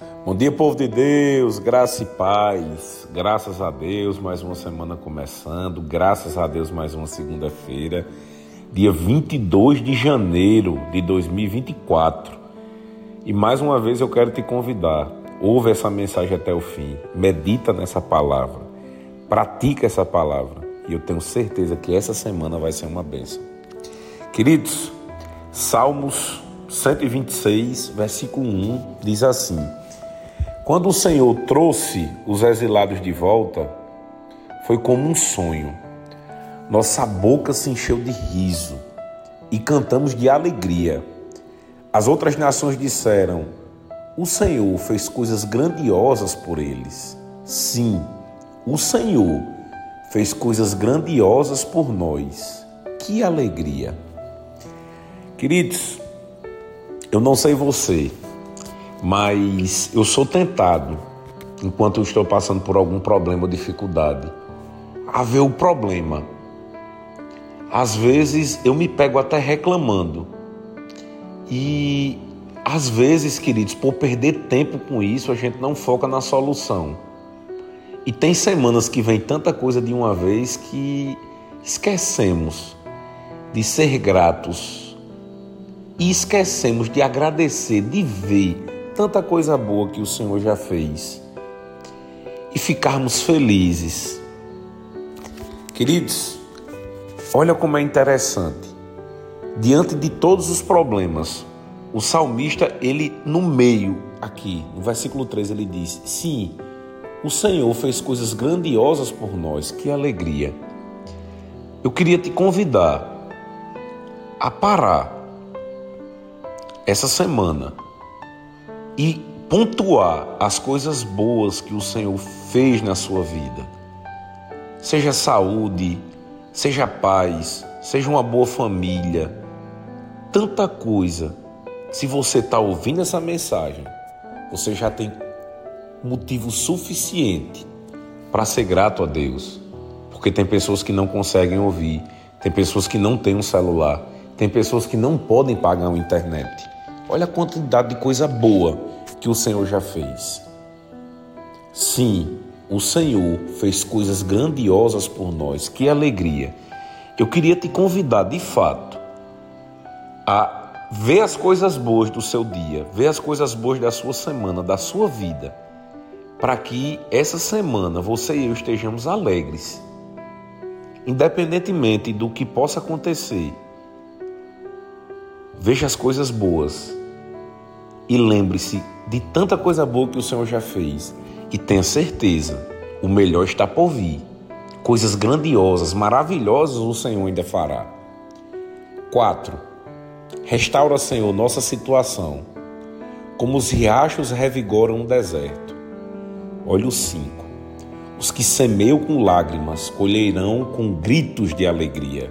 Bom dia, povo de Deus, graça e paz. Graças a Deus, mais uma semana começando. Graças a Deus, mais uma segunda-feira, dia 22 de janeiro de 2024. E mais uma vez eu quero te convidar. Ouve essa mensagem até o fim. Medita nessa palavra. Pratica essa palavra. E eu tenho certeza que essa semana vai ser uma bênção. Queridos, Salmos 126, versículo 1 diz assim: Quando o Senhor trouxe os exilados de volta, foi como um sonho. Nossa boca se encheu de riso e cantamos de alegria. As outras nações disseram: O Senhor fez coisas grandiosas por eles. Sim, o Senhor fez coisas grandiosas por nós. Que alegria! Queridos, eu não sei você, mas eu sou tentado, enquanto eu estou passando por algum problema ou dificuldade, a ver o problema. Às vezes eu me pego até reclamando. E às vezes, queridos, por perder tempo com isso, a gente não foca na solução. E tem semanas que vem tanta coisa de uma vez que esquecemos de ser gratos e esquecemos de agradecer, de ver tanta coisa boa que o Senhor já fez e ficarmos felizes. Queridos, olha como é interessante. Diante de todos os problemas, o salmista, ele no meio aqui, no versículo 3, ele diz: Sim, o Senhor fez coisas grandiosas por nós, que alegria. Eu queria te convidar a parar essa semana e pontuar as coisas boas que o Senhor fez na sua vida. Seja saúde, seja paz, seja uma boa família, tanta coisa. Se você está ouvindo essa mensagem, você já tem motivo suficiente para ser grato a Deus. Porque tem pessoas que não conseguem ouvir, tem pessoas que não têm um celular, tem pessoas que não podem pagar uma internet. Olha a quantidade de coisa boa que o Senhor já fez. Sim, o Senhor fez coisas grandiosas por nós. Que alegria! Eu queria te convidar, de fato, a ver as coisas boas do seu dia, ver as coisas boas da sua semana, da sua vida, para que essa semana você e eu estejamos alegres. Independentemente do que possa acontecer, veja as coisas boas e lembre-se de tanta coisa boa que o Senhor já fez e tenha certeza, o melhor está por vir. Coisas grandiosas, maravilhosas o Senhor ainda fará. 4. Restaura, Senhor, nossa situação, como os riachos revigoram o deserto. Olha o 5. Os que semeiam com lágrimas colherão com gritos de alegria.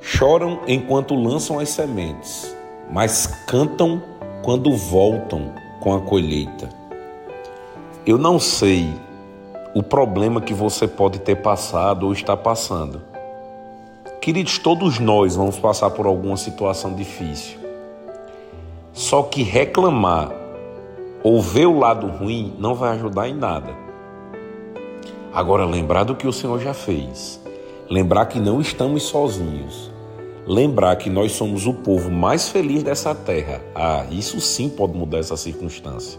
Choram enquanto lançam as sementes, mas cantam quando voltam com a colheita. Eu não sei o problema que você pode ter passado ou está passando. Queridos, todos nós vamos passar por alguma situação difícil. Só que reclamar ou ver o lado ruim não vai ajudar em nada. Agora, lembrar do que o Senhor já fez. Lembrar que não estamos sozinhos lembrar que nós somos o povo mais feliz dessa terra. Ah, isso sim pode mudar essa circunstância.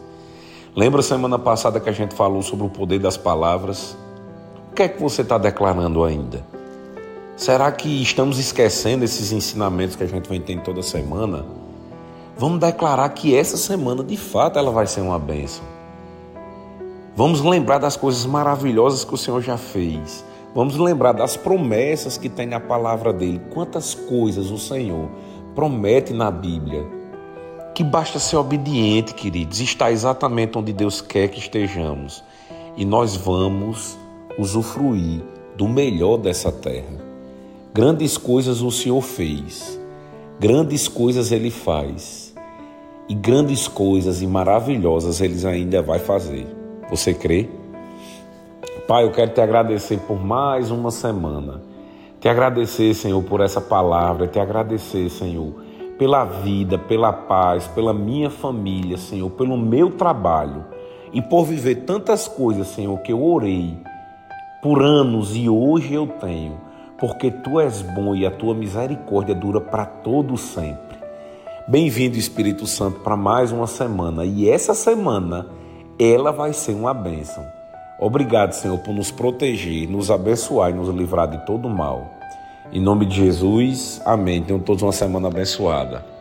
Lembra semana passada que a gente falou sobre o poder das palavras? O que é que você está declarando ainda? Será que estamos esquecendo esses ensinamentos que a gente vem tendo toda semana? Vamos declarar que essa semana de fato ela vai ser uma bênção. Vamos lembrar das coisas maravilhosas que o Senhor já fez. Vamos lembrar das promessas que tem na palavra dele. Quantas coisas o Senhor promete na Bíblia. Que basta ser obediente, queridos, está exatamente onde Deus quer que estejamos. E nós vamos usufruir do melhor dessa terra. Grandes coisas o Senhor fez, grandes coisas ele faz, e grandes coisas e maravilhosas ele ainda vai fazer. Você crê? Pai, eu quero te agradecer por mais uma semana. Te agradecer, Senhor, por essa palavra. Te agradecer, Senhor, pela vida, pela paz, pela minha família, Senhor, pelo meu trabalho e por viver tantas coisas, Senhor, que eu orei por anos e hoje eu tenho, porque tu és bom e a tua misericórdia dura para todo sempre. Bem-vindo, Espírito Santo, para mais uma semana e essa semana ela vai ser uma bênção. Obrigado, Senhor, por nos proteger, nos abençoar e nos livrar de todo mal. Em nome de Jesus, amém. Tenham todos uma semana abençoada.